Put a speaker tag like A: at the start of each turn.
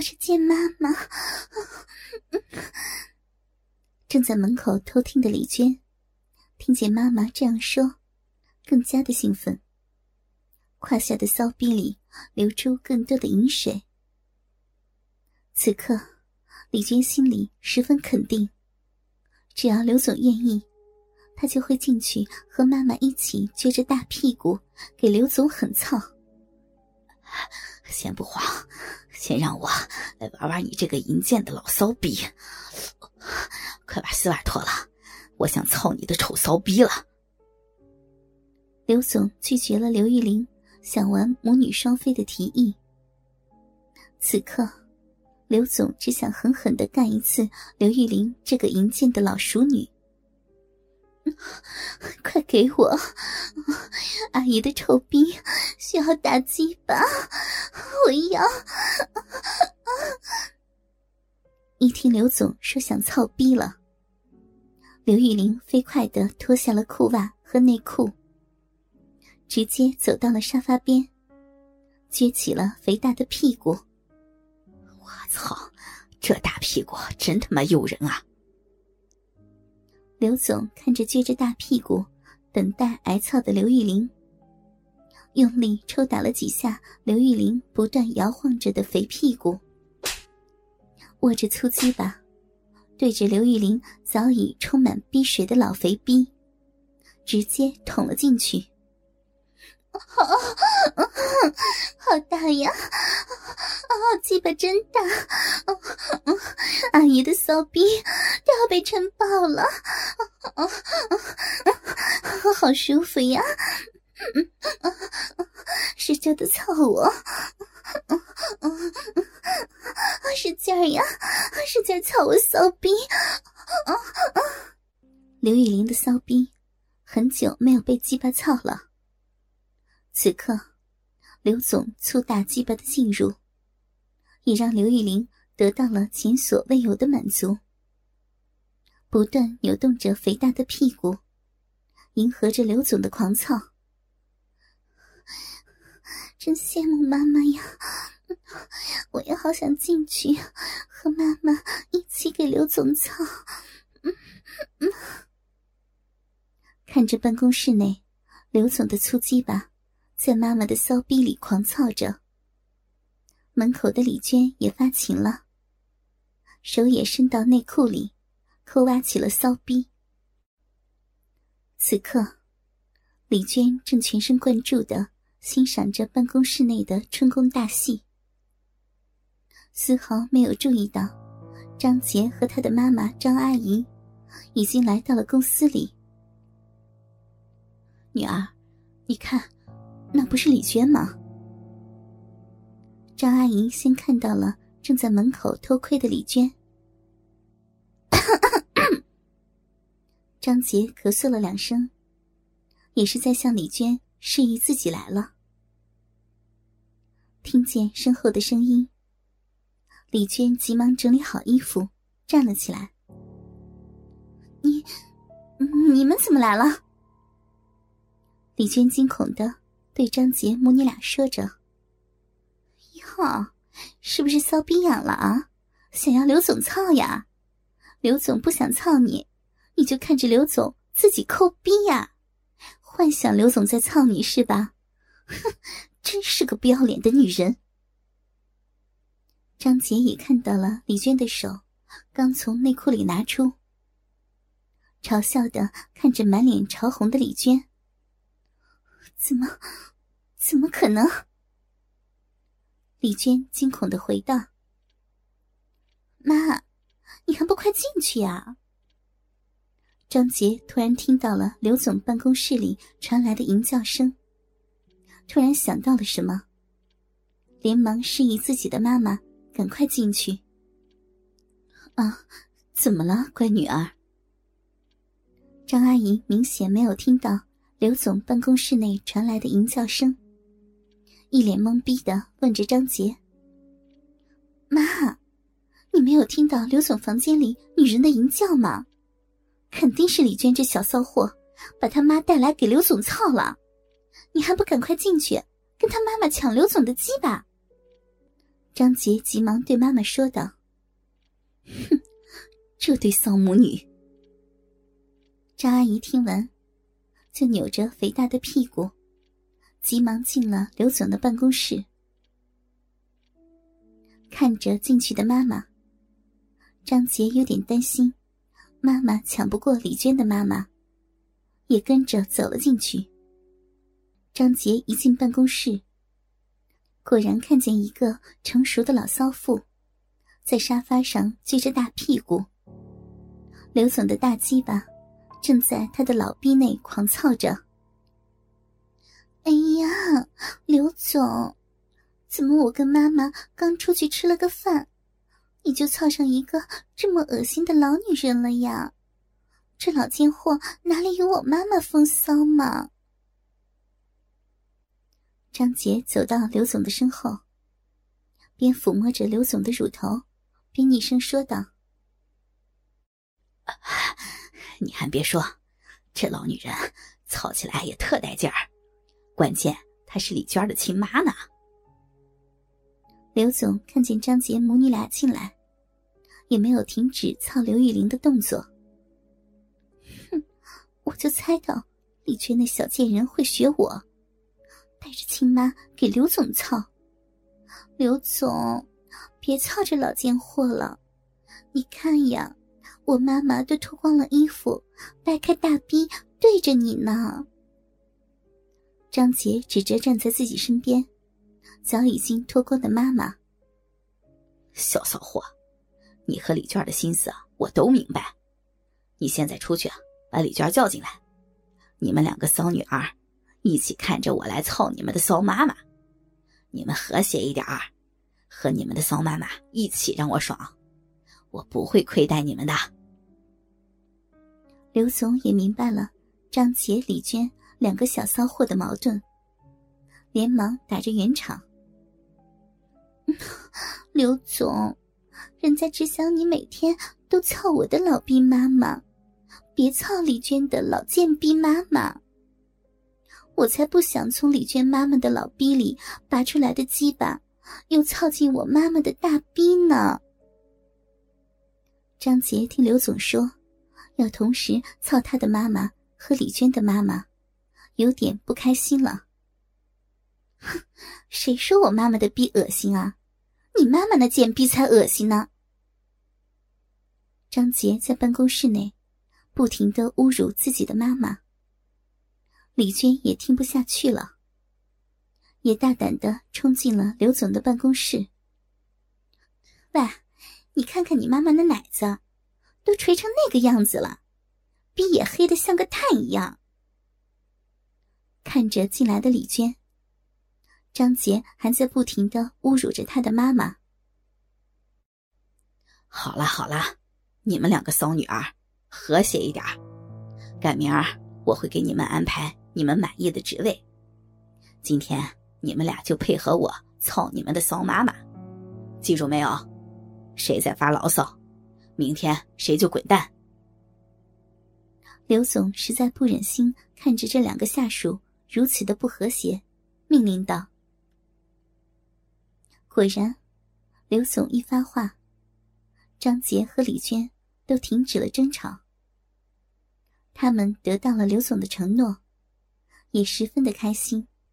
A: 我是见妈妈。正在门口偷听的李娟，听见妈妈这样说，更加的兴奋。胯下的骚逼里流出更多的饮水。此刻，李娟心里十分肯定，只要刘总愿意，她就会进去和妈妈一起撅着大屁股给刘总狠操。
B: 先不慌，先让我来玩玩你这个淫贱的老骚逼。快把丝袜脱了，我想操你的丑骚逼了。
A: 刘总拒绝了刘玉玲想玩母女双飞的提议。此刻，刘总只想狠狠的干一次刘玉玲这个淫贱的老熟女。快给我，阿姨的臭逼需要打击吧！我要。一听刘总说想操逼了，刘玉玲飞快的脱下了裤袜和内裤，直接走到了沙发边，撅起了肥大的屁股。
B: 我操，这大屁股真他妈诱人啊！
A: 刘总看着撅着大屁股等待挨操的刘玉玲，用力抽打了几下刘玉玲不断摇晃着的肥屁股，握着粗鸡巴，对着刘玉玲早已充满逼水的老肥逼，直接捅了进去。好，好大呀！啊，鸡巴真大！阿姨的骚逼都要被撑爆了！啊啊好舒服呀！使劲的操我！使劲呀！使劲操我骚逼！刘玉玲的骚逼很久没有被鸡巴操了。此刻，刘总粗大鸡巴的进入，也让刘玉玲得到了前所未有的满足。不断扭动着肥大的屁股，迎合着刘总的狂操。真羡慕妈妈呀！我也好想进去和妈妈一起给刘总操。看着办公室内刘总的粗鸡巴。在妈妈的骚逼里狂操着，门口的李娟也发情了，手也伸到内裤里，抠挖起了骚逼。此刻，李娟正全神贯注的欣赏着办公室内的春宫大戏，丝毫没有注意到张杰和他的妈妈张阿姨已经来到了公司里。女儿，你看。那不是李娟吗？张阿姨先看到了正在门口偷窥的李娟。张杰咳嗽了两声，也是在向李娟示意自己来了。听见身后的声音，李娟急忙整理好衣服，站了起来。你，你们怎么来了？李娟惊恐的。对张杰母女俩说着：“哟，是不是骚逼痒了啊？想要刘总操呀？刘总不想操你，你就看着刘总自己抠逼呀？幻想刘总在操你是吧？哼，真是个不要脸的女人！”张杰也看到了李娟的手刚从内裤里拿出，嘲笑的看着满脸潮红的李娟。怎么，怎么可能？李娟惊恐的回道：“妈，你还不快进去呀！”张杰突然听到了刘总办公室里传来的淫叫声，突然想到了什么，连忙示意自己的妈妈赶快进去。啊，怎么了，乖女儿？张阿姨明显没有听到。刘总办公室内传来的淫叫声，一脸懵逼的问着张杰：“妈，你没有听到刘总房间里女人的淫叫吗？肯定是李娟这小骚货把他妈带来给刘总操了，你还不赶快进去跟他妈妈抢刘总的鸡巴？”张杰急忙对妈妈说道：“哼，这对丧母女。”张阿姨听完，就扭着肥大的屁股，急忙进了刘总的办公室。看着进去的妈妈，张杰有点担心，妈妈抢不过李娟的妈妈，也跟着走了进去。张杰一进办公室，果然看见一个成熟的老骚妇，在沙发上撅着大屁股。刘总的大鸡巴正在他的老逼内狂操着。哎呀，刘总！怎么，我跟妈妈刚出去吃了个饭，你就操上一个这么恶心的老女人了呀？这老贱货哪里有我妈妈风骚嘛？张杰走到刘总的身后，边抚摸着刘总的乳头，边厉声说道：“
B: 你还别说，这老女人操起来也特带劲儿，关键她是李娟的亲妈呢。”
A: 刘总看见张杰母女俩进来，也没有停止操刘玉玲的动作。哼，我就猜到李娟那小贱人会学我，带着亲妈给刘总操。刘总，别操这老贱货了，你看呀，我妈妈都脱光了衣服，掰开大逼对着你呢。张杰指着站在自己身边。早已经脱光的妈妈，
B: 小骚货，你和李娟的心思我都明白。你现在出去，把李娟叫进来，你们两个骚女儿一起看着我来操你们的骚妈妈。你们和谐一点儿，和你们的骚妈妈一起让我爽，我不会亏待你们的。
A: 刘总也明白了张杰、李娟两个小骚货的矛盾，连忙打着圆场。刘总，人家只想你每天都操我的老逼妈妈，别操李娟的老贱逼妈妈。我才不想从李娟妈妈的老逼里拔出来的鸡巴，又操进我妈妈的大逼呢。张杰听刘总说，要同时操他的妈妈和李娟的妈妈，有点不开心了。哼，谁说我妈妈的逼恶心啊？你妈妈那贱逼才恶心呢！张杰在办公室内不停的侮辱自己的妈妈，李娟也听不下去了，也大胆的冲进了刘总的办公室。喂，你看看你妈妈那奶子，都垂成那个样子了，逼也黑的像个炭一样。看着进来的李娟。张杰还在不停的侮辱着他的妈妈。
B: 好了好了，你们两个骚女儿，和谐一点儿。改明儿我会给你们安排你们满意的职位。今天你们俩就配合我操你们的骚妈妈，记住没有？谁再发牢骚，明天谁就滚蛋。
A: 刘总实在不忍心看着这两个下属如此的不和谐，命令道。果然，刘总一发话，张杰和李娟都停止了争吵。他们得到了刘总的承诺，也十分的开心。